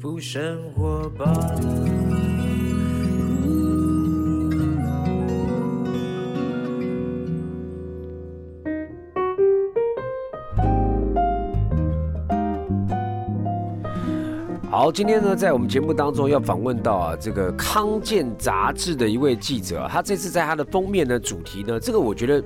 福生活吧。好，今天呢，在我们节目当中要访问到啊，这个康健杂志的一位记者，他这次在他的封面的主题呢，这个我觉得，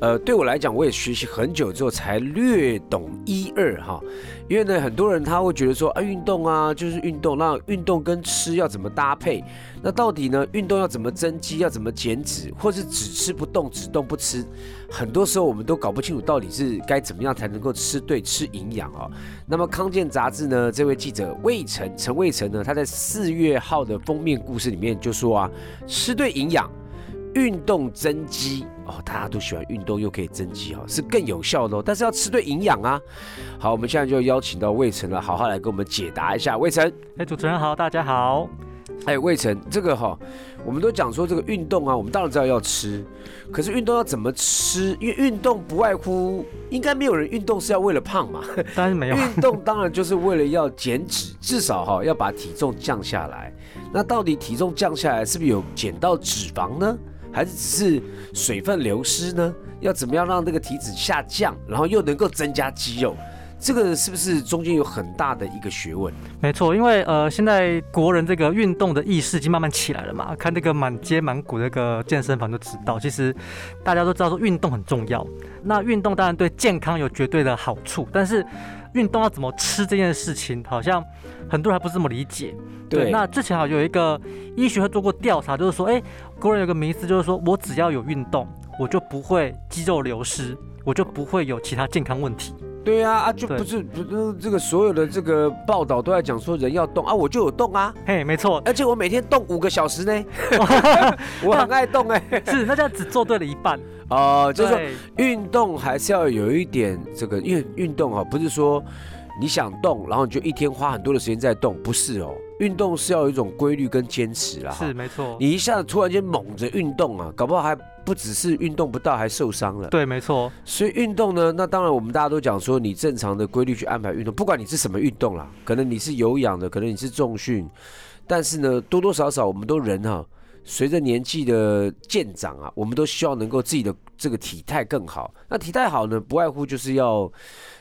呃，对我来讲，我也学习很久之后才略懂一二哈。因为呢，很多人他会觉得说啊，运动啊就是运动，那运动跟吃要怎么搭配？那到底呢，运动要怎么增肌，要怎么减脂，或是只吃不动，只动不吃？很多时候我们都搞不清楚到底是该怎么样才能够吃对、吃营养哦。那么康健杂志呢，这位记者魏晨陈魏晨呢，他在四月号的封面故事里面就说啊，吃对营养。运动增肌哦，大家都喜欢运动又可以增肌哦，是更有效的哦。但是要吃对营养啊。好，我们现在就邀请到魏晨了，好好来给我们解答一下。魏晨，哎，主持人好，大家好。哎，魏晨，这个哈，我们都讲说这个运动啊，我们当然知道要吃，可是运动要怎么吃？因为运动不外乎，应该没有人运动是要为了胖嘛。当然没有。运动当然就是为了要减脂，至少哈要把体重降下来。那到底体重降下来是不是有减到脂肪呢？还是只是水分流失呢？要怎么样让这个体脂下降，然后又能够增加肌肉？这个是不是中间有很大的一个学问？没错，因为呃，现在国人这个运动的意识已经慢慢起来了嘛。看那个满街满谷那个健身房就知道，其实大家都知道说运动很重要。那运动当然对健康有绝对的好处，但是运动要怎么吃这件事情，好像很多人还不是这么理解。对，那之前好像有一个医学会做过调查，就是说，哎，国人有个迷思，就是说我只要有运动，我就不会肌肉流失，我就不会有其他健康问题。对啊，啊就不是不是这个所有的这个报道都在讲说人要动啊，我就有动啊，嘿，没错，而且我每天动五个小时呢，我很爱动哎，是，那这样只做对了一半。哦，就是说运动还是要有一点这个，因为运动啊，不是说你想动，然后你就一天花很多的时间在动，不是哦。运动是要有一种规律跟坚持啦，是没错。你一下子突然间猛着运动啊，搞不好还不只是运动不到，还受伤了。对，没错。所以运动呢，那当然我们大家都讲说，你正常的规律去安排运动，不管你是什么运动啦，可能你是有氧的，可能你是重训，但是呢，多多少少我们都人哈，随着年纪的渐长啊，我们都希望能够自己的这个体态更好。那体态好呢，不外乎就是要。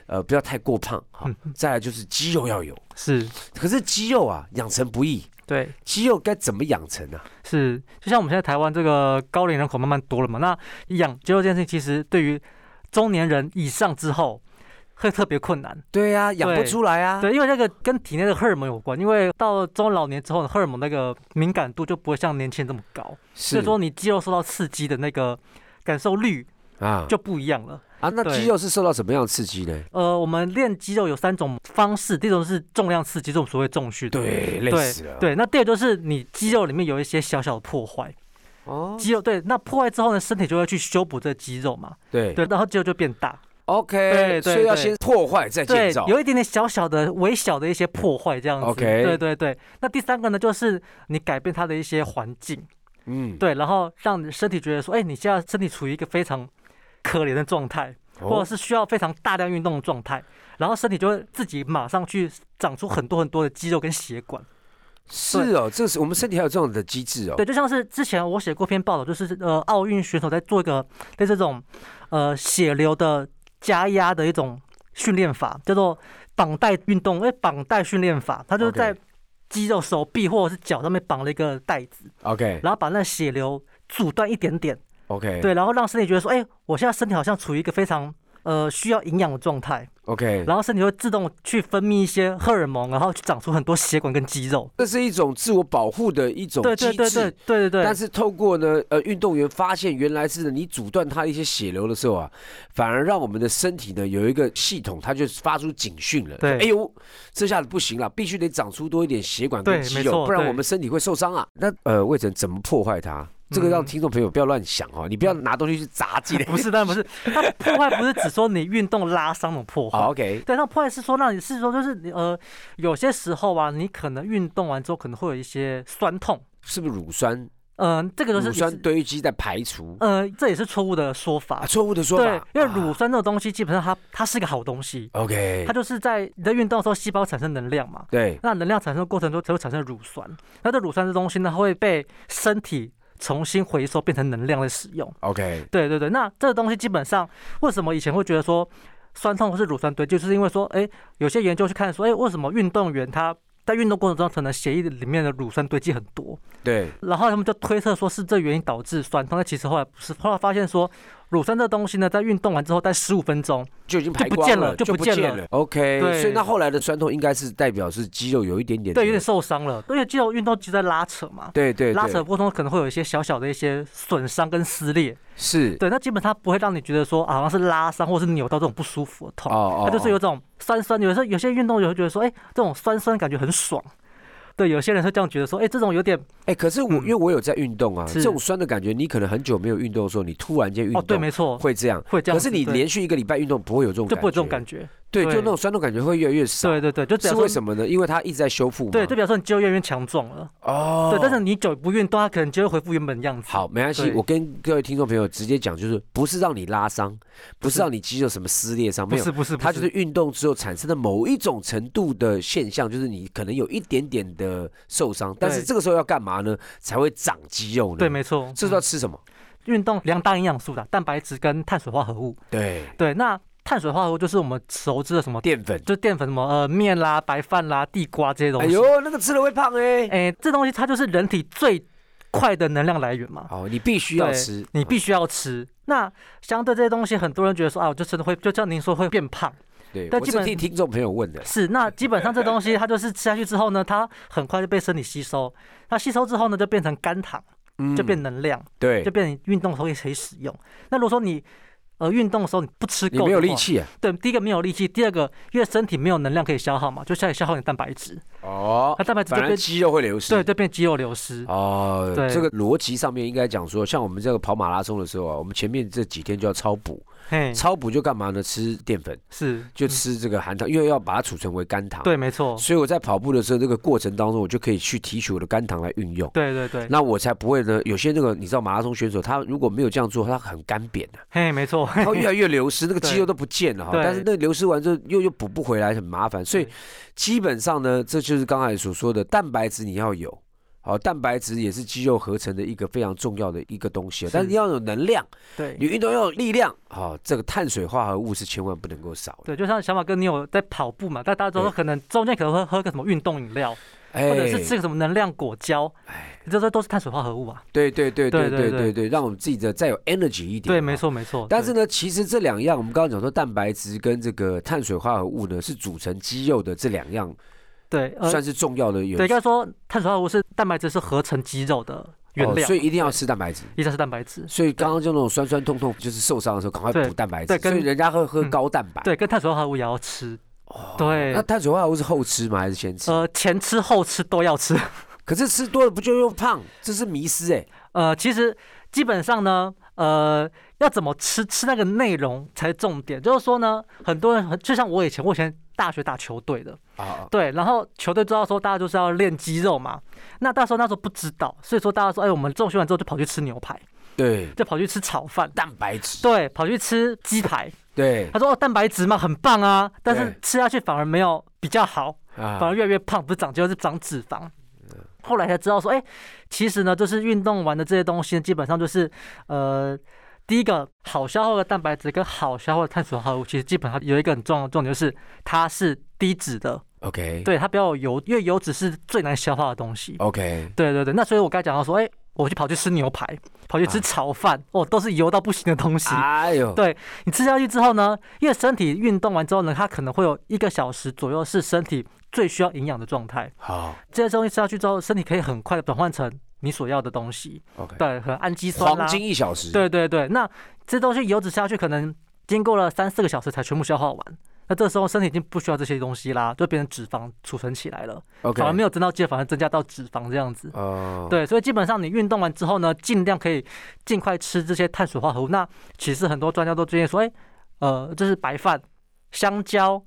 呃，不要太过胖哈。再来就是肌肉要有，是。可是肌肉啊，养成不易。对，肌肉该怎么养成呢？是，就像我们现在台湾这个高龄人口慢慢多了嘛，那养肌肉这件事情，其实对于中年人以上之后会特别困难。对呀，养不出来啊。对，因为那个跟体内的荷尔蒙有关，因为到中老年之后，荷尔蒙那个敏感度就不会像年轻人这么高，所以说你肌肉受到刺激的那个感受率啊就不一样了。啊，那肌肉是受到什么样的刺激呢？呃，我们练肌肉有三种方式，第一种是重量刺激，这种所谓重训。对，累死了。对，那第二就是你肌肉里面有一些小小的破坏。哦。肌肉对，那破坏之后呢，身体就会去修补这肌肉嘛。对。对，然后肌肉就变大。OK。对对。所以要先破坏再建造。有一点点小小的、微小的一些破坏这样子。OK。对对对。那第三个呢，就是你改变它的一些环境。嗯。对，然后让你身体觉得说，哎，你现在身体处于一个非常可怜的状态。或者是需要非常大量运动的状态，然后身体就会自己马上去长出很多很多的肌肉跟血管。是哦，这是我们身体还有这种的机制哦。对，就像是之前我写过篇报道，就是呃，奥运选手在做一个对这种呃血流的加压的一种训练法，叫做绑带运动，因为绑带训练法，它就是在肌肉手臂或者是脚上面绑了一个带子，OK，然后把那血流阻断一点点。OK，对，然后让身体觉得说，哎，我现在身体好像处于一个非常呃需要营养的状态。OK，然后身体会自动去分泌一些荷尔蒙，然后去长出很多血管跟肌肉。这是一种自我保护的一种机制。对对对对对对。但是透过呢，呃，运动员发现原来是你阻断他一些血流的时候啊，反而让我们的身体呢有一个系统，它就发出警讯了。对，哎呦，这下子不行了，必须得长出多一点血管跟肌肉，不然我们身体会受伤啊。那呃，魏晨怎么破坏它？这个让听众朋友不要乱想哦，你不要拿东西去砸自己。不是，当然不是。它破坏不是只说你运动拉伤的破坏。OK。对，那破坏是说让你是说就是你呃，有些时候啊，你可能运动完之后可能会有一些酸痛。是不是乳酸？嗯、这个都是乳酸堆积在排除呃，这也是错误的说法。啊，错误的说对法，，因为乳啊酸这种东西，基本上它它是个好东西，OK，它就是在你在运动的时候，细胞产生能量嘛。对那能量产生的过程中才会产生乳酸，那这乳酸这东西呢，它会被身体重新回收变成能量的使用。OK，对对对，那这个东西基本上为什么以前会觉得说酸痛或是乳酸堆积，就是因为说，哎，有些研究去看说，哎，为什么运动员他在运动过程中可能血液里面的乳酸堆积很多，对然后他们就推测说是这原因导致酸痛，但其实后来不是，后来发现说乳酸这东西呢，在运动完之后，在十五分钟，就已经就不见了就就不见了了。OK，对所以那后来的酸痛应该是代表是肌肉有一点点对，有点受伤了，因为肌肉运动就在拉扯嘛。对对对拉扯过程中可能会有一些小小的一些损伤跟撕裂，是对，那基本上不会让你觉得说啊好像是拉伤或是扭到这种不舒服的痛，哦它就是有种酸酸，有时候有些运动员会觉得说，哎，这种酸酸感觉很爽。对，有些人会这样觉得说，哎，这种有点哎，可是我嗯因为我有在运动啊，这种酸的感觉，你可能很久没有运动的时候，你突然间运动哦，对，没错，会这样。会这样。可是你连续一个礼拜运动不会有这种就不会有这种感觉。对，就那种酸痛感觉会越来越少。对对对，就表是示为什么呢？因为它一直在修复嘛。对，就表示你肌肉越来越强壮了。哦，对，但是你久不运动，它可能就会恢复原本的样子。好，没关系，我跟各位听众朋友直接讲，就是不是让你拉伤，不是是让你肌肉什么撕裂伤，没有不是，不是，它就是运动之后产生的某一种程度的现象，就是你可能有一点点的受伤，但是对这个时候要干嘛呢？才会长肌肉呢？对，没错。这时候要吃什么？运动两大营养素的蛋白质跟碳水化合物。对，对，那碳水化合物就是我们熟知的什么，淀粉。就淀粉什么呃面啦、白饭啦、地瓜这些东西。哎呦，那个吃了会胖哎。哎，这东西它就是人体最快的能量来源嘛。哦，你必须要吃，你必须要吃。那相对这些东西，很多人觉得说啊，我就真的会，就像您说会变胖。对，但基本替听众朋友问的。是，那基本上这东西 它就是吃下去之后呢，它很快就被身体吸收。那吸收之后呢，就变成肝糖，嗯就变能量，对就，变成运动的时候也可以使用。那如果说你呃运动的时候你不吃够，你没有力，气啊。对，第一个没有力气，第二个因为身体没有能量可以消耗嘛，就开始消耗你的蛋白质，哦那，蛋白质就变肌肉会流失。对，就变肌肉流失。哦，对这个逻辑上面应该讲说，像我们这个跑马拉松的时候啊，我们前面这几天就要超补，嘿，超补就干嘛呢？吃淀粉，是嗯就吃这个含糖，因为要把它储存为肝糖。，对，没错，所以我在跑步的时候，这个过程当中，我就可以去提取我的肝糖来运用。对对对，那我才不会呢。有些那个你知道马拉松选手，他如果没有这样做，他很干瘪的、嘿，没错，他会越来越流失，那个 肌肉都不见了哈。但是那流失完之后又又补不回来，很麻烦。所以基本上呢，这就是刚才所说的蛋白质你要有。好蛋白质也是肌肉合成的一个非常重要的一个东西但是你要有能量对。你运动要有力量好这个碳水化合物是千万不能够少的。对就像小马哥你有在跑步嘛？但大家都说可能中间可能会喝个什么运动饮料或者是吃个什么能量果胶你这都是碳水化合物啊。对对对对对对对让我们自己的再有 energy 一点对没错没错。但是呢其实这两样我们刚刚讲说蛋白质跟这个碳水化合物呢是组成肌肉的这两样对，呃，算是重要的元对，应素。该说碳水化合物是蛋白质是合成肌肉的原料，哦所以一定要吃蛋白质。一定要吃蛋白质。所以刚刚就那种酸酸痛痛，就是受伤的时候，赶快对补蛋白质。所以人家会喝嗯高蛋白。对，跟碳水化合物也要吃。对那，碳水化合物是后吃吗？还是先吃？呃，前吃后吃都要吃。可是吃多了不就又胖？这是迷失哎。呃，其实基本上呢，呃，要怎么吃，吃那个内容才是重点。就是说呢，很多人很就像我以前，我以前大学打球队的，啊，对，然后球队知道说大家就是要练肌肉嘛，那到时候那时候不知道，所以说大家说，哎，我们重训完之后就跑去吃牛排，对，就跑去吃炒饭，蛋白质。对，跑去吃鸡排。对。他说哦，蛋白质嘛很棒啊，但是吃下去反而没有比较好，啊。反而越来越胖，不是长肌肉是长脂肪。后来才知道说，哎、其实呢，就是运动完的这些东西，基本上就是呃。第一个好消耗的蛋白质跟好消耗的碳水化合物，其实基本上有一个很重要的重点，就是它是低脂的，OK，对它不要有油，因为油脂是最难消化的东西。，OK，对对对，那所以我刚才讲到说，哎、我去跑去吃牛排，跑去吃啊炒饭，哦，都是油到不行的东西。哎呦，对你吃下去之后呢，因为身体运动完之后呢，它可能会有一个小时左右是身体最需要营养的状态。好这些东西吃下去之后，身体可以很快的转换成你所要的东西，，OK，对，可能氨基酸啦黄，金一小时。对对对。那这东西油脂吃下去，可能经过了三四个小时才全部消化完。那这时候身体已经不需要这些东西啦，就变成脂肪储存起来了反而没有增到肌肉，反而增加到脂肪这样子。哦，对，所以基本上你运动完之后呢，尽量可以尽快吃这些碳水化合物。那其实很多专家都建议说，哎，呃，这是白饭、香蕉、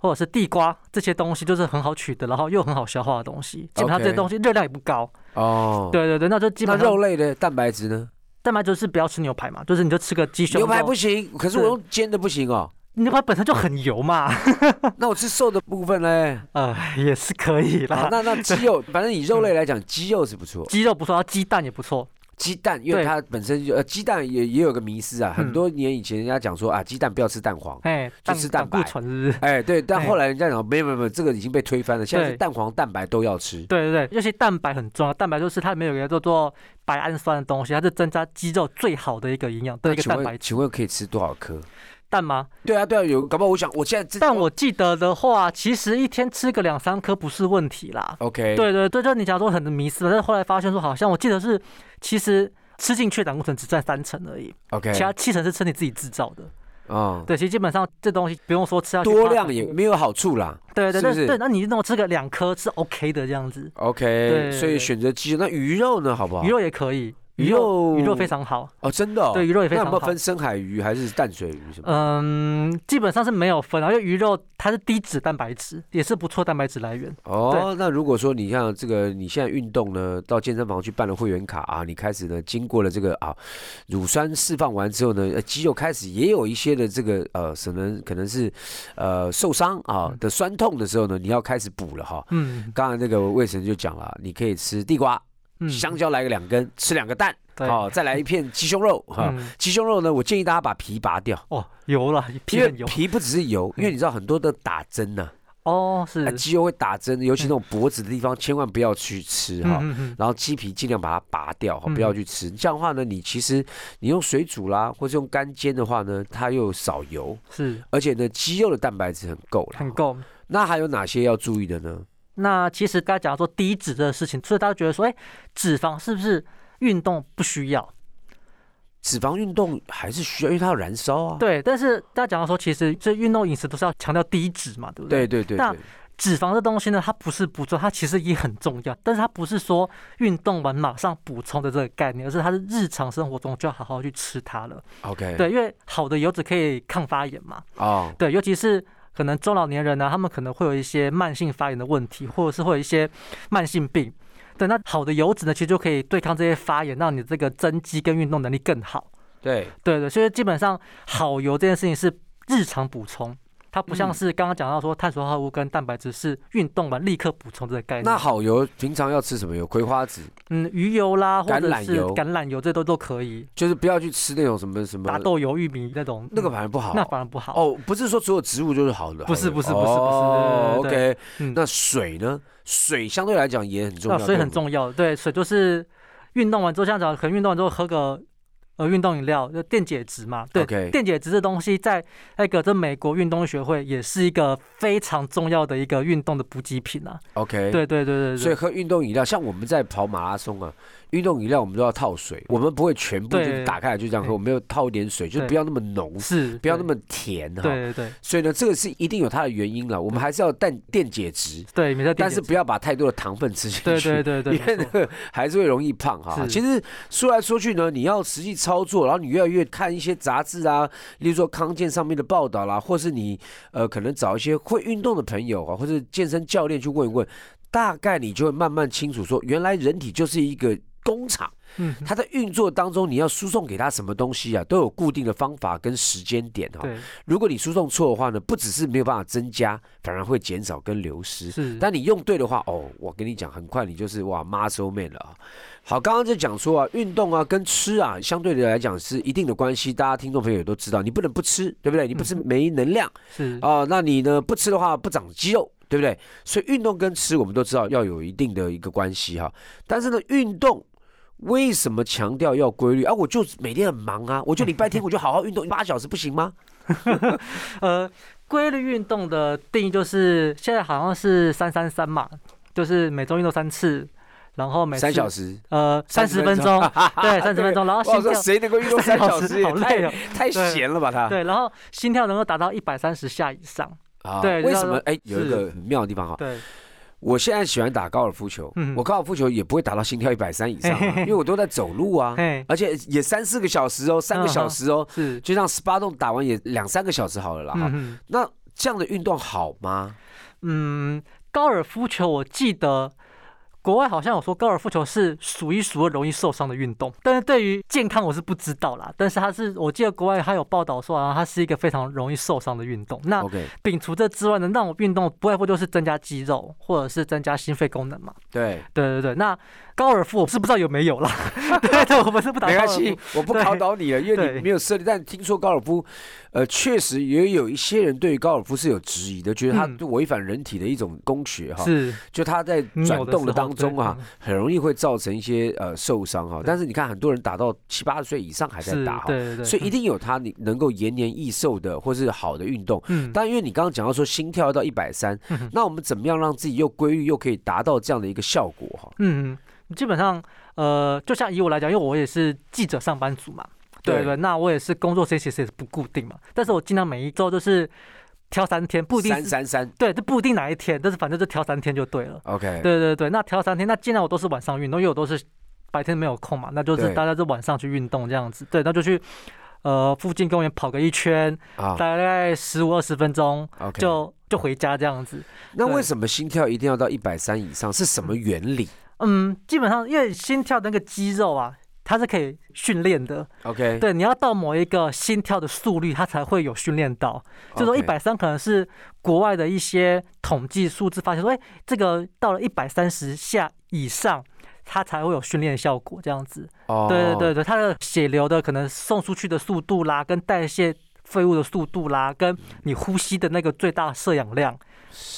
或者是地瓜这些东西，就是很好取得，然后又很好消化的东西。基本上这些东西热量也不高。哦，对对对，那就基本上肉类的蛋白质呢？蛋白质是不要吃牛排嘛，就是你就吃个鸡胸牛排不行，可是我用煎的不行哦。牛排本身就很油嘛，那我吃瘦的部分嘞？呃，也是可以好，啦。那 那鸡肉，反正以肉类来讲，鸡肉是不错。鸡肉不错，然后鸡蛋也不错。鸡蛋，因为它本身就呃，鸡蛋也也有个迷思啊，很嗯多年以前人家讲说啊，鸡蛋不要吃蛋黄。哎，就吃蛋白是不是？哎，对，但哎后来人家讲没有没有没有，这个已经被推翻了。现在是蛋黄、蛋白都要吃。对对对，尤其蛋白很重要，蛋白就是它里面有一个叫做白氨酸的东西，它是增加肌肉最好的一个营养的一个蛋白质。请问可以吃多少颗？蛋吗？对啊，对啊，有，搞不好我想，我现在但我记得的话，其实一天吃个两三颗不是问题啦。OK，对对对，就你假如说很迷思，但是后来发现说，好像我记得是，其实吃进去的胆固醇只占三成而已，，OK，其他七成是吃你自己制造的。哦，对，其实基本上这东西不用说吃下去多量也没有好处啦。对对是是对对，那你那种吃个两颗是 OK 的这样子，OK，对所以选择鸡肉，那鱼肉呢，好不好？鱼肉也可以，鱼鱼肉鱼肉肉非常好。哦，真的哦，对鱼肉也非那有常好没有分深海鱼还是淡水鱼什么？嗯，基本上是没有分啊，因为鱼肉它是低脂蛋白质，也是不错蛋白质来源。哦，那如果说你像这个，你现在运动呢，到健身房去办了会员卡啊，你开始呢，经过了这个啊乳酸释放完之后呢，呃肌肉开始也有一些的这个呃，可能可能是呃受伤啊的酸痛的时候呢，你要开始补了哈。嗯刚才那个魏神就讲了，你可以吃地瓜、嗯，香蕉来个两根，吃两个蛋，对好、再来一片鸡胸肉 哈。嗯鸡胸肉呢，我建议大家把皮拔掉，哦，油了，皮 因为很油皮不只是油，因为你知道很多的打针呢、哦，是啊，鸡肉会打针，尤其那种脖子的地方，千万不要去吃哈。然后鸡皮尽量把它拔掉哈，嗯不要去吃。这样的话呢，你其实你用水煮啦，或者用干煎的话呢，它又少油，是而且呢，鸡肉的蛋白质很够了。很够。那还有哪些要注意的呢？那其实刚才讲到说低脂这个事情，所以大家觉得说，哎，脂肪是不是运动不需要？脂肪运动还是需要，因为它要燃烧啊。对，但是大家讲到说，其实这运动饮食都是要强调低脂嘛，对不对？那对对对对，脂肪这东西呢，它不是不重要，它其实也很重要，但是它不是说运动完马上补充的这个概念，而是它是日常生活中就要好好去吃它了。OK，对，因为好的油脂可以抗发炎嘛。哦，对，尤其是可能中老年人呢，他们可能会有一些慢性发炎的问题，或者是会有一些慢性病。对，那好的油脂呢，其实就可以对抗这些发炎，让你这个增肌跟运动能力更好。对，对对，所以基本上好油这件事情是日常补充，它不像嗯是刚刚讲到说碳水化合物跟蛋白质是运动完立刻补充这个概念。那好油平常要吃什么油？葵花籽，嗯，鱼油啦，或橄者是橄榄油，这都都可以。就是不要去吃那种什么什么大豆油、玉米那种，那个嗯反而不好。那反而不好。哦，不是说所有植物就是好的，不是不是不是不是，OK，嗯那水呢？水相对来讲也很重要，那水很重要，对，水就是运动完之后，像讲可能运动完之后喝个呃运动饮料，就电解质嘛，对电解质这东西在那个这美国运动学会也是一个非常重要的一个运动的补给品啊，，OK，对对对对对，所以喝运动饮料，像我们在跑马拉松啊，运动饮料我们都要套水，我们不会全部就对打开来就这样喝，我们要套一点水，就是不要那么浓，是不要那么甜哈。对对对所以呢，这个是一定有它的原因了，我们还是要淡电解质，对，但是不要把太多的糖分吃进去。对对对对，因为还是会容易胖哈。其实说来说去呢，你要实际操作，然后你越来越看一些杂志啊，例如说康健上面的报道啦，或是你呃可能找一些会运动的朋友啊，或者健身教练去问一问，大概你就会慢慢清楚说，原来人体就是一个工厂。嗯，它在运作当中，你要输送给它什么东西啊，都有固定的方法跟时间点哈。对如果你输送错的话呢，不只是没有办法增加，反而会减少跟流失。是，但你用对的话，哦，我跟你讲，很快你就是哇 muscle man 了啊。好，刚刚就讲说啊，运动啊跟吃啊，相对的来讲是一定的关系，大家听众朋友也都知道，你不能不吃，对不对？你不吃没能量是啊、那你呢不吃的话不长肌肉，对不对？所以运动跟吃我们都知道要有一定的一个关系哈。但是呢，运动。为什么强调要规律啊？我就每天很忙啊，我就礼拜天我就好好运动八小时，不行吗？呃，规律运动的定义就是现在好像是三三三嘛，就是每周运动三次，然后每次三小时，呃三十分钟，对，三十分钟，然后我心跳谁能够运动三小时？也好累哦，太太闲了吧他？对，然后心跳能够达到一百三十下以上，啊对为什么？就是哎，有一个很妙的地方哈，对，我现在喜欢打高尔夫球，嗯我高尔夫球也不会打到心跳一百三以上啊，因为我都在走路啊，而且也三四个小时哦，三个小时哦，是，就像十八洞打完也两三个小时好了啦哈。嗯那这样的运动好吗？嗯，高尔夫球我记得。国外好像有说高尔夫球是数一数二容易受伤的运动，但是对于健康我是不知道啦。但是它是，我记得国外它有报道说啊，它是一个非常容易受伤的运动。那摒除这之外呢，那种运动不外乎就是增加肌肉或者是增加心肺功能嘛。对对对对，那。高尔夫我是不知道有没有啦，对，我们是不打。没关系，我不考倒你了，因为你没有设立。但听说高尔夫，呃，确实也有一些人对于高尔夫是有质疑的，觉得它违反人体的一种工学哈。是，就它在转动的当中啊，很容易会造成一些呃受伤哈。但是你看，很多人打到七八十岁以上还在打哈，对对。所以一定有它你能够延年益寿的或是好的运动。嗯。但因为你刚刚讲到说心跳要到一百三，那我们怎么样让自己又规律又可以达到这样的一个效果哈？嗯嗯。基本上，呃，就像以我来讲，因为我也是记者上班族嘛，对对，那我也是工作时间其实不固定嘛，但是我尽量每一周就是挑三天，不一定三三三，对，就不一定哪一天，但是反正就挑三天就对了。OK，对对对，那挑三天，那尽量我都是晚上运动，因为我都是白天没有空嘛，那就是大家就晚上去运动这样子，对，那就去呃附近公园跑个一圈，大概十五二十分钟，就就回家这样子。那为什么心跳一定要到一百三以上？是什么原理？嗯，基本上因为心跳的那个肌肉啊，它是可以训练的。OK，对，你要到某一个心跳的速率，它才会有训练到。就说一百三可能是国外的一些统计数字发现说，哎，这个到了一百三十下以上，它才会有训练效果这样子。哦，对对对对，它的血流的可能送出去的速度啦，跟代谢废物的速度啦，跟你呼吸的那个最大摄氧量。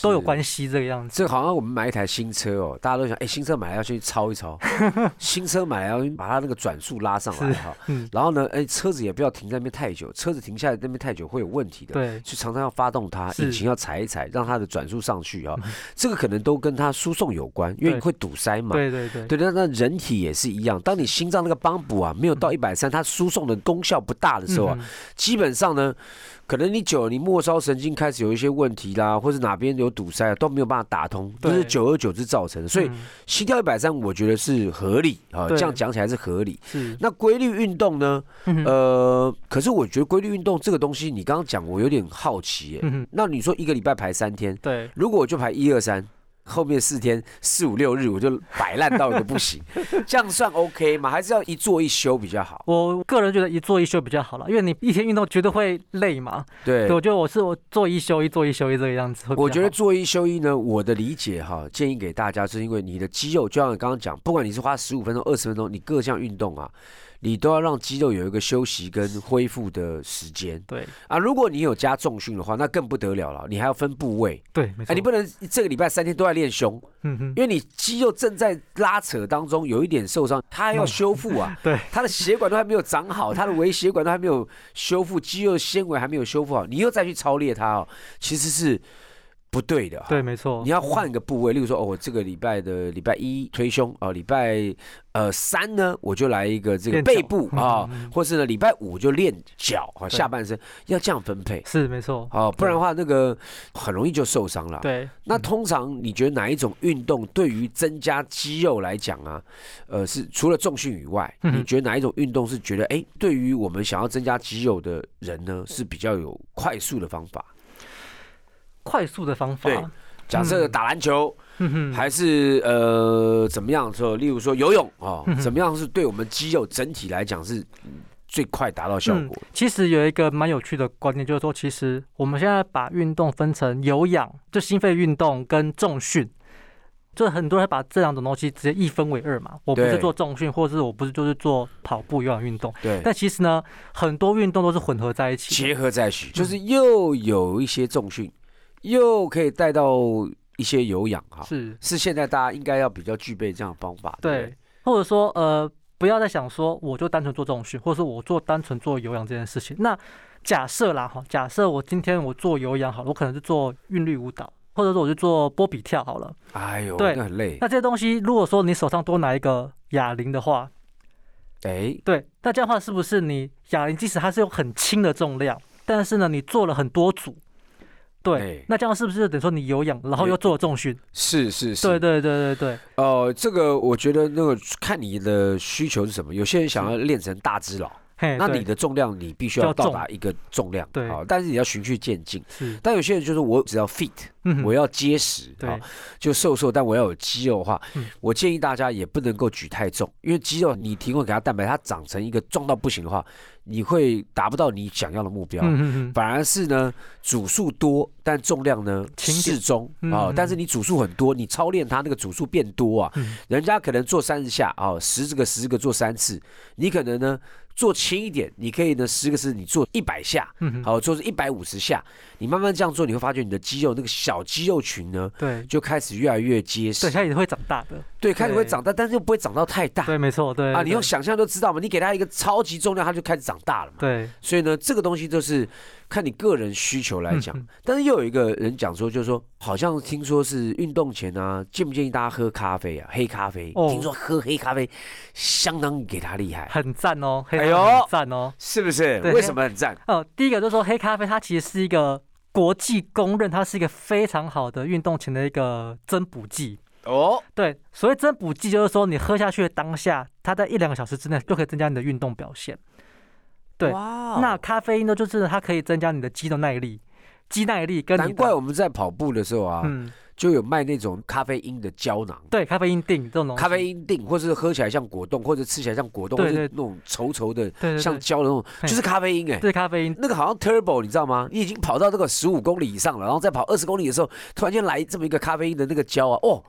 都有关系这个样子，这好像我们买一台新车哦，大家都想，哎，新车买来要去超一超，新车买来要把它那个转速拉上来哈，然后呢，哎，车子也不要停在那边太久，车子停下来那边太久会有问题的，对，就常常要发动它，引擎要踩一踩，让它的转速上去啊，这个可能都跟它输送有关，因为会堵塞嘛，对对对，对，那那人体也是一样，当你心脏那个帮补啊没有到一百三，它输送的功效不大的时候啊，基本上呢。可能你久，了，你末梢神经开始有一些问题啦，或者哪边有堵塞，啊都没有办法打通，都是久而久之造成的。所以心跳一百三，我觉得是合理啊，这样讲起来是合理。那规律运动呢？呃，可是我觉得规律运动这个东西，你刚刚讲，我有点好奇。嗯那你说一个礼拜排三天，对，如果我就排一二三。后面四天四五六日我就摆烂到一个不行，这样算 OK 吗？还是要一做一休比较好？我个人觉得一做一休比较好了，因为你一天运动绝对会累嘛。对，我觉得我是我做一休一做一休一这个样子。我觉得做一休一呢，我的理解哈，建议给大家是因为你的肌肉，就像你刚刚讲，不管你是花十五分钟、二十分钟，你各项运动啊。你都要让肌肉有一个休息跟恢复的时间。对啊，如果你有加重训的话，那更不得了了。你还要分部位。对，没错。你不能这个礼拜三天都在练胸，嗯哼，因为你肌肉正在拉扯当中，有一点受伤，它还要修复啊。对，它的血管都还没有长好，它的微血管都还没有修复，肌肉纤维还没有修复好，你又再去操练它哦，其实是。不对的，对，没错。你要换一个部位，例如说，哦，我这个礼拜的礼拜一推胸，哦，礼拜呃三呢，我就来一个这个背部啊，或是呢礼拜五就练脚啊，下半身要这样分配，是没错。哦，不然的话，那个很容易就受伤了。对。那通常你觉得哪一种运动对于增加肌肉来讲啊，呃，是除了重训以外，你觉得哪一种运动是觉得哎，对于我们想要增加肌肉的人呢，是比较有快速的方法？快速的方法，假设打篮球，还是呃怎么样？说，例如说游泳啊，怎么样是对我们肌肉整体来讲是最快达到效果？其实有一个蛮有趣的观念，就是说，其实我们现在把运动分成有氧，就心肺运动跟重训，就很多人把这两种东西直接一分为二嘛。我不是做重训，或者是我不是就是做跑步有氧运动。对。但其实呢，很多运动都是混合在一起，结合在一起，就是又有一些重训。又可以带到一些有氧哈，是是，现在大家应该要比较具备这样的方法，对，或者说呃，不要再想说我就单纯做重训，或者说我做单纯做有氧这件事情。那假设啦哈，假设我今天我做有氧好了，我可能是做韵律舞蹈，或者说我就做波比跳好了。哎呦，对，很累。那这些东西，如果说你手上多拿一个哑铃的话，哎，对，那这样的话是不是你哑铃即使它是有很轻的重量，但是呢，你做了很多组。对，那这样是不是等于说你有氧，然后又做了重训？是是是，对对对对对。哦，这个我觉得那个看你的需求是什么，有些人想要练成大只佬。那你的重量你必须要到达一个重量，对。好，但是你要循序渐进。是，但有些人就是我只要 fit，嗯我要结实，对。好，就瘦瘦，但我要有肌肉的话嗯，我建议大家也不能够举太重，因为肌肉你提供给他蛋白，它长成一个重到不行的话，你会达不到你想要的目标。反而是呢，组数多，但重量呢适中嗯啊、嗯但是你组数很多，你操练它那个组数变多啊，嗯。人家可能做三十下啊，十个十个做三次，你可能呢做轻一点，你可以呢十个是你做一百下，好做是一百五十下，你慢慢这样做，你会发觉你的肌肉那个小肌肉群呢对，就开始越来越结实。对，，它也会长大的，对，开始会长大，但是又不会长到太大。对，没错，对啊，你用想象就知道嘛，你给它一个超级重量，它就开始长大了嘛。对，所以呢，这个东西就是看你个人需求来讲。但是又有一个人讲说，就是说，好像听说是运动前啊，建不建议大家喝咖啡啊？黑咖啡，哦听说喝黑咖啡相当给他厉害，很赞哦，黑哎呦咖啡很赞哦。是不是？对为什么很赞？哦，第一个就是说黑咖啡，它其实是一个国际公认，它是一个非常好的运动前的一个增补剂。哦，对，所谓增补剂就是说，你喝下去的当下，它在一两个小时之内就可以增加你的运动表现。对那咖啡因呢，就是它可以增加你的肌肉耐力，肌耐力跟你的难怪我们在跑步的时候啊，嗯，就有卖那种咖啡因的胶囊。对，咖啡因锭这种东西，咖啡因锭，或是喝起来像果冻，或者吃起来像果冻，或对对。者那种稠稠的、像胶的那种，就是咖啡因哎、对咖啡因，那个好像 turbo，你知道吗？你已经跑到这个十五公里以上了，然后再跑二十公里的时候，突然间来这么一个咖啡因的那个胶啊，哦，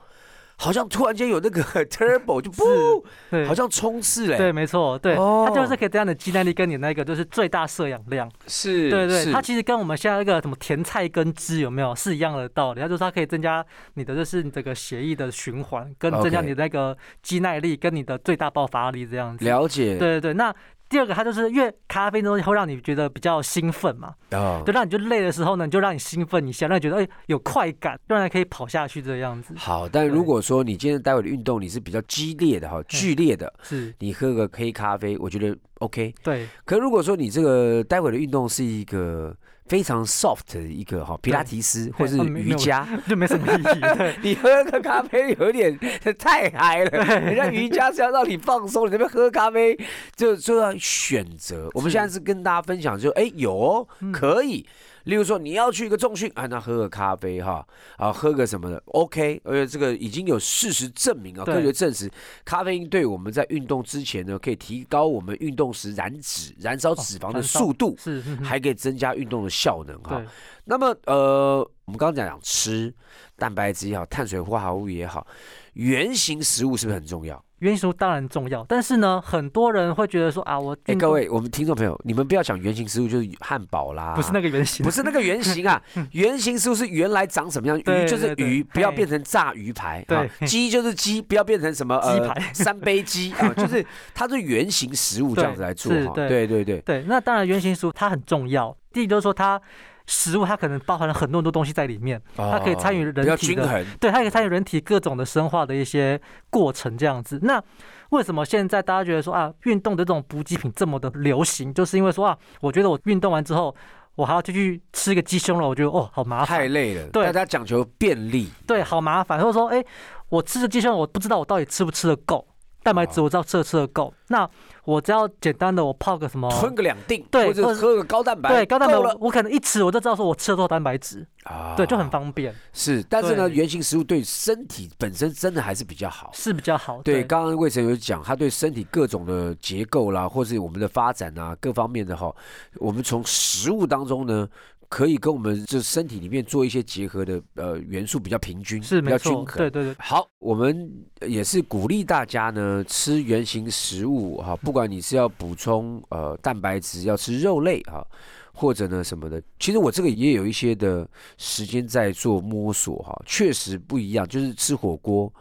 好像突然间有那个 turbo 就不，好像冲刺嘞，对，没错，对，哦它就是可以增加你的肌耐力跟你那个就是最大摄氧量。是，对对，它其实跟我们现在那个什么甜菜根汁有没有是一样的道理？它就是它可以增加你的就是你这个血液的循环，跟增加你的那个肌耐力跟你的最大爆发力这样子。了解，对对对，那第二个它就是因为咖啡因的东西会让你觉得比较兴奋嘛，哦。就让你就累的时候呢，你就让你兴奋一下，让你觉得哎有快感，让人可以跑下去这样子。好，但如果说你今天待会的运动你是比较激烈的哈，剧烈的，是，你喝个黑咖啡，我觉得 OK。对。可如果说你这个待会的运动是一个非常 soft 的一个哈，皮拉提斯或是瑜伽，就没什么意义。你喝个咖啡有点太嗨了，人家瑜伽是要让你放松，你这边喝咖啡就就要选择。我们现在是跟大家分享，就哎有可以。例如说你要去一个重训，啊，那喝个咖啡哈，啊，喝个什么的，OK，而且这个已经有事实证明啊，科学证实，咖啡因对我们在运动之前呢，可以提高我们运动时燃脂、燃烧脂肪的速度，还可以增加运动的效能哈。那么呃，我们刚刚讲讲吃蛋白质也好，碳水化合物也好，原型食物是不是很重要？原型食物当然重要，但是呢，很多人会觉得说啊，我哎，各位，我们听众朋友，你们不要讲原型食物就是汉堡啦，不是那个原型，不是那个原型啊，原型食物是原来长什么样，对鱼就是鱼，不要嘿变成炸鱼排，对啊鸡就是鸡，不要变成什么鸡呃排。三杯鸡啊，就是它是原型食物这样子来做对对。对对，对，那当然原型食物它很重要。第一就是说它食物它可能包含了很多很多东西在里面，它可以参与人体的，对，它可以参与人体各种的生化的一些过程这样子。那为什么现在大家觉得说啊，运动的这种补给品这么的流行，就是因为说啊，我觉得我运动完之后，我还要继续吃个鸡胸肉，我觉得哦好麻烦，太累了，对。大家讲求便利，对，好麻烦。或者说，哎，我吃的鸡胸肉，我不知道我到底吃不吃得够，蛋白质哦我知道吃了吃的够，那我只要简单的我泡个什么。吞个两锭，对或者喝个高蛋白，对，高蛋白我我可能一吃我就知道说我吃了多少蛋白质，啊对，就很方便，是，但是呢，对原型食物对身体本身真的还是比较好。是比较好。对，刚刚魏晨有讲，它对身体各种的结构啦，或是我们的发展啊，各方面的哈，我们从食物当中呢，可以跟我们这身体里面做一些结合的呃元素比较平均，比是没错，较均衡。对对对，好，我们也是鼓励大家呢吃原型食物哈，不管你是要补充呃蛋白质，要吃肉类哈，或者呢什么的，其实我这个也有一些的时间在做摸索哈，确实不一样，就是吃火锅。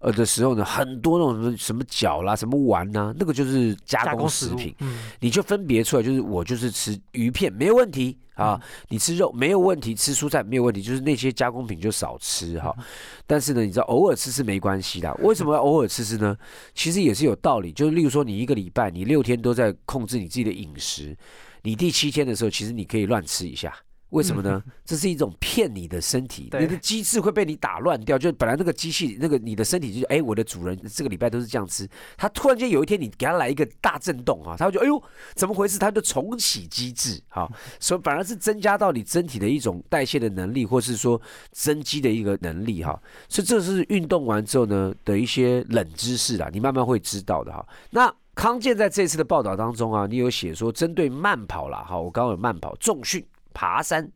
呃的时候呢，很多那种什么什么饺啦、什么丸呐、那个就是加工食物品，，嗯，你就分别出来，就是我就是吃鱼片没有问题啊，嗯你吃肉没有问题，吃蔬菜没有问题，就是那些加工品就少吃哈。嗯但是呢，你知道偶尔吃吃没关系的，为什么要偶尔吃吃呢？其实也是有道理，就是例如说你一个礼拜你六天都在控制你自己的饮食，你第七天的时候，其实你可以乱吃一下。为什么呢？这是一种骗你的身体，你的机制会被你打乱掉。就本来那个机器，那个你的身体就是，哎，我的主人这个礼拜都是这样吃，他突然间有一天你给他来一个大震动啊，他会觉得，哎呦，怎么回事？他就重启机制，哈、所以反而是增加到你身体的一种代谢的能力，或是说增肌的一个能力，哈。所以这是运动完之后呢的一些冷知识啦，你慢慢会知道的哈。那康健在这次的报道当中啊，你有写说针对慢跑啦，哈，我刚刚有慢跑、重训、爬山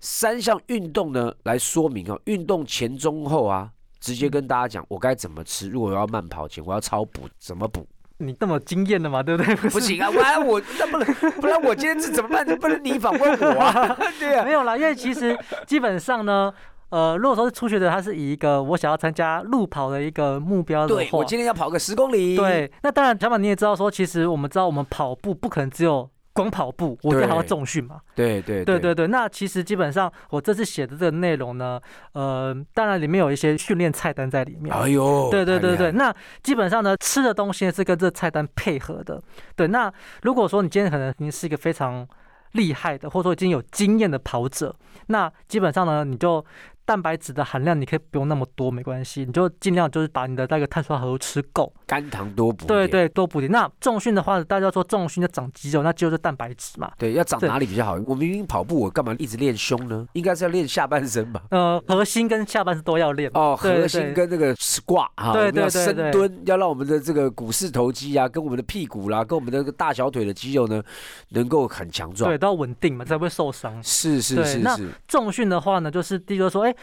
三项运动呢来说明啊，运动前、中、后啊，直接跟大家讲我该怎么吃。如果我要慢跑前，我要超补，怎么补？你那么惊艳的嘛，对不对？不行啊，不然我那不能，不然我今天是怎么办？不能你访问我啊？对啊没，有啦，因为其实基本上呢，呃，如果说是初学者，他是以一个我想要参加路跑的一个目标的话对我，今天要跑个十公里，对，那当然，小马你也知道说，其实我们知道我们跑步不可能只有光跑步，我一定还要重训嘛。对对对对对，那其实基本上我这次写的这个内容呢，呃，当然里面有一些训练菜单在里面。哎呦，对对对对，那基本上呢，吃的东西是跟这菜单配合的。对，那如果说你今天可能已经是一个非常厉害的，或者说已经有经验的跑者，那基本上呢，你就蛋白质的含量你可以不用那么多，没关系，你就尽量就是把你的那个碳水化合物吃够。肝糖多补，对，对，多补点。那重训的话，大家说重训要长肌肉，那肌肉是蛋白质嘛。对，要长哪里比较好？我明明跑步，我干嘛一直练胸呢？应该是要练下半身吧？呃，核心跟下半身都要练。哦，核心跟那个 squat 哈，对对对对蹲，要让我们的这个股四头肌啊，跟我们的屁股啦，跟我们的这个大小腿的肌肉呢，能够很强壮对，。都要稳定嘛，才不会受伤。是是是是，重训的话呢，就是第一个说，哎，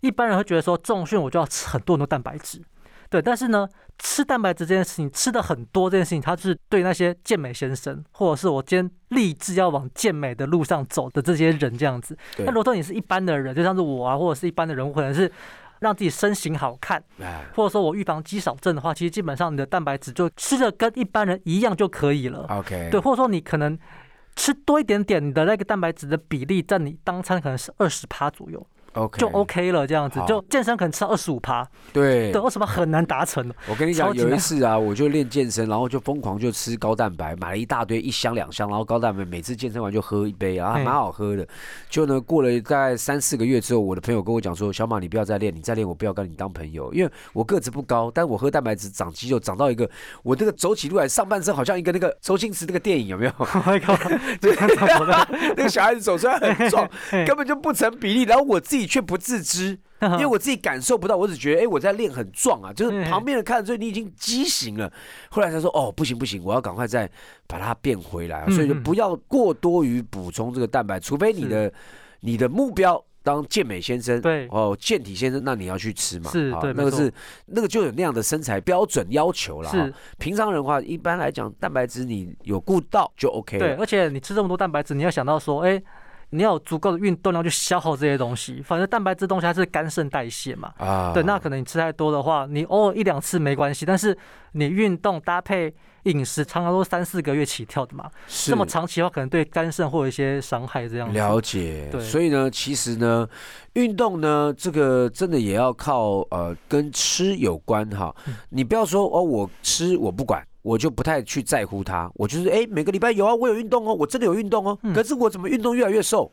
一般人会觉得说重训我就要吃很多很多蛋白质，对，但是呢，吃蛋白质这件事情，吃的很多这件事情，它是对那些健美先生，或者是我今天立志要往健美的路上走的这些人这样子。那如果说你是一般的人，就像是我啊，或者是一般的人，我可能是让自己身形好看，哎，或者说我预防肌少症的话，其实基本上你的蛋白质就吃的跟一般人一样就可以了。OK，对，或者说你可能吃多一点点，你的那个蛋白质的比例在你当餐可能是二十趴左右，OK 就 OK 了。这样子，就健身可能吃到二十五趴，对对，，二十趴很难达成的。我跟你讲，有一次啊，我就练健身，然后就疯狂就吃高蛋白，买了一大堆，一箱两箱，然后高蛋白每次健身完就喝一杯，然后还蛮好喝的。就呢，过了大概三四个月之后，我的朋友跟我讲说：“小马，你不要再练，你再练我不要跟你当朋友，因为我个子不高，但我喝蛋白质长肌肉，长到一个我这个走起路来上半身好像一个那个周星驰那个电影有没有？Oh 了？那个小孩子走出来很壮，根本就不成比例，然后我自己却不自知。因为我自己感受不到，我只觉得哎、诶我在练很壮啊，就是嗯旁边人看着，所以你已经畸形了。后来他说哦，不行不行，我要赶快再把它变回来所以就嗯不要过多于补充这个蛋白，除非你的你的目标。当健美先生，对哦，健体先生，那你要去吃嘛，是那个是那个就有那样的身材标准要求了。哈是，平常人的话，一般来讲，蛋白质你有顾到就 OK 对，了。而且你吃这么多蛋白质，你要想到说，哎，你要有足够的运动量去消耗这些东西。反正蛋白质东西它是肝肾代谢嘛，啊对，那可能你吃太多的话，你偶尔一两次没关系，但是你运动搭配饮食，常常都三四个月起跳的嘛，是这么长期的话，可能对肝肾会有一些伤害。这样子了解，对所以呢，其实呢，运动呢，这个真的也要靠呃跟吃有关哈。嗯你不要说哦，我吃我不管，我就不太去在乎它。我就是哎，每个礼拜有啊，我有运动哦，我真的有运动哦。嗯可是我怎么运动越来越瘦？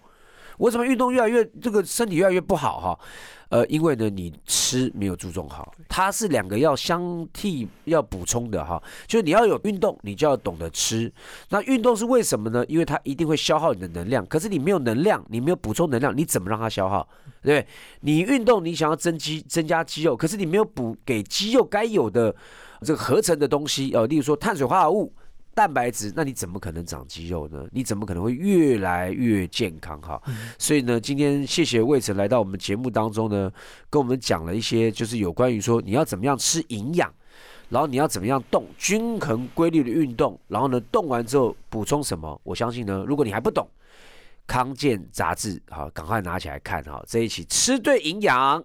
我怎么运动越来越这个身体越来越不好哈？呃，因为呢，你吃没有注重好，它是两个要相替要补充的哈。就是你要有运动，你就要懂得吃。那运动是为什么呢？因为它一定会消耗你的能量，可是你没有能量，你没有补充能量，你怎么让它消耗？对不对？你运动，你想要增肌、增加肌肉，可是你没有补给肌肉该有的这个合成的东西，哦，例如说碳水化合物。蛋白质，那你怎么可能长肌肉呢？你怎么可能会越来越健康哈？所以呢，今天谢谢魏晨来到我们节目当中呢，跟我们讲了一些，就是有关于说你要怎么样吃营养，然后你要怎么样动，均衡规律的运动，然后呢，动完之后补充什么？我相信呢，如果你还不懂，康健杂志好，赶快拿起来看哈，这一期吃对营养。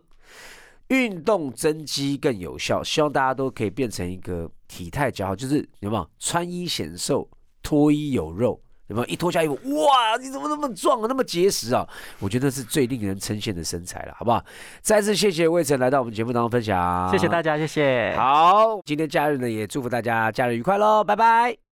运动增肌更有效，希望大家都可以变成一个体态较好，就是有没有穿衣显瘦，脱衣有肉，有没有一脱下衣服，哇，你怎么那么壮啊，那么结实啊？我觉得是最令人称羡的身材了，好不好？再次谢谢魏晨来到我们节目当中分享，谢谢大家，谢谢。好，今天假日呢，也祝福大家假日愉快喽，拜拜。